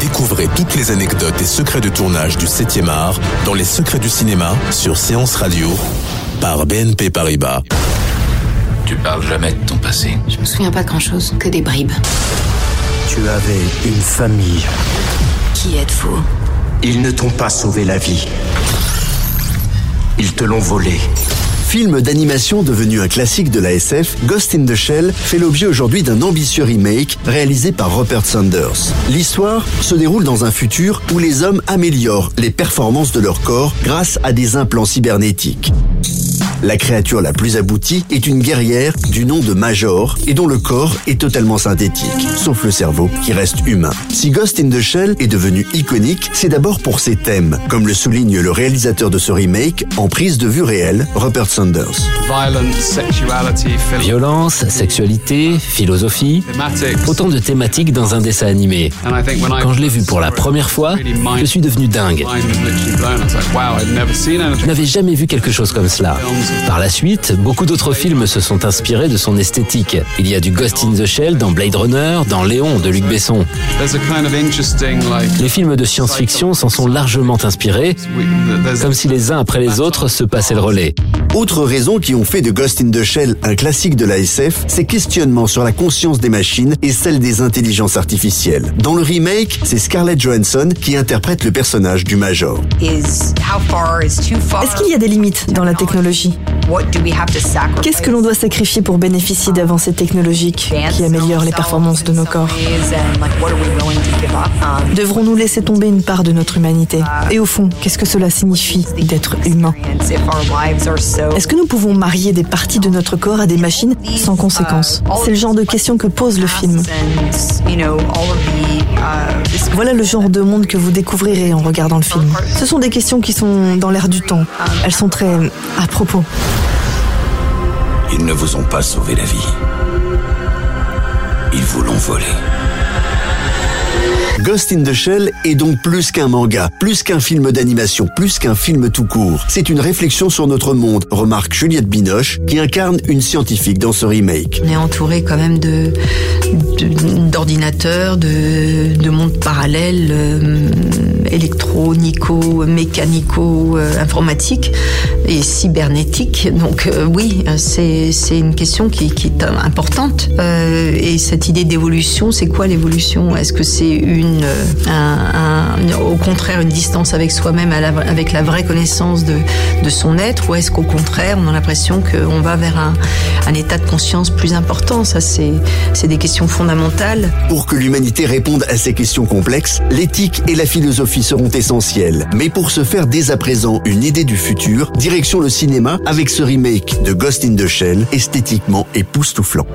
Découvrez toutes les anecdotes et secrets de tournage du 7e art dans Les secrets du cinéma sur Séance Radio par BNP Paribas. Tu parles jamais de ton passé. Je me souviens pas de grand chose, que des bribes. Tu avais une famille. Qui êtes-vous? Ils ne t'ont pas sauvé la vie. Ils te l'ont volé. Film d'animation devenu un classique de la SF, Ghost in the Shell fait l'objet aujourd'hui d'un ambitieux remake réalisé par Rupert Sanders. L'histoire se déroule dans un futur où les hommes améliorent les performances de leur corps grâce à des implants cybernétiques. La créature la plus aboutie est une guerrière du nom de Major et dont le corps est totalement synthétique, sauf le cerveau qui reste humain. Si Ghost in the Shell est devenu iconique, c'est d'abord pour ses thèmes, comme le souligne le réalisateur de ce remake en prise de vue réelle, Rupert Sanders. Violence, sexualité, philosophie, autant de thématiques dans un dessin animé. Quand je l'ai vu pour la première fois, je suis devenu dingue. Je n'avais jamais vu quelque chose comme cela. Par la suite, beaucoup d'autres films se sont inspirés de son esthétique. Il y a du Ghost in the Shell dans Blade Runner, dans Léon de Luc Besson. Les films de science-fiction s'en sont largement inspirés, comme si les uns après les autres se passaient le relais. Autres raisons qui ont fait de Ghost in the Shell un classique de la SF, ces questionnements sur la conscience des machines et celle des intelligences artificielles. Dans le remake, c'est Scarlett Johansson qui interprète le personnage du Major. Est-ce qu'il y a des limites dans la technologie? Qu'est-ce que l'on doit sacrifier pour bénéficier d'avancées technologiques qui améliorent les performances de nos corps? Devrons-nous laisser tomber une part de notre humanité? Et au fond, qu'est-ce que cela signifie d'être humain? Est-ce que nous pouvons marier des parties de notre corps à des machines sans conséquence C'est le genre de questions que pose le film. Voilà le genre de monde que vous découvrirez en regardant le film. Ce sont des questions qui sont dans l'air du temps. Elles sont très à propos. Ils ne vous ont pas sauvé la vie. Ils vous l'ont volé. Ghost in the Shell est donc plus qu'un manga, plus qu'un film d'animation, plus qu'un film tout court. C'est une réflexion sur notre monde, remarque Juliette Binoche, qui incarne une scientifique dans ce remake. On est entouré quand même de d'ordinateurs, de, de, mondes parallèles, euh, électronico, mécanico, euh, informatiques et cybernétiques. Donc euh, oui, c'est une question qui, est importante. Euh, et cette idée d'évolution, c'est quoi l'évolution? Est-ce que c'est une, un, un, au contraire, une distance avec soi-même, avec la vraie connaissance de, de son être, ou est-ce qu'au contraire, on a l'impression qu'on va vers un, un état de conscience plus important? Ça, c'est des questions fondamentales. Pour que l'humanité réponde à ces questions complexes, l'éthique et la philosophie seront essentielles. Mais pour se faire dès à présent une idée du futur, direction le cinéma avec ce remake de Ghost in the Shell, esthétiquement époustouflant.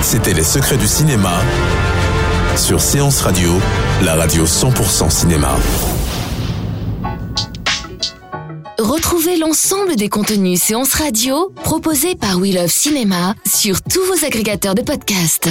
C'était Les Secrets du cinéma sur Séance Radio, la radio 100% cinéma. Retrouvez l'ensemble des contenus séances radio proposés par We Love Cinéma sur tous vos agrégateurs de podcasts.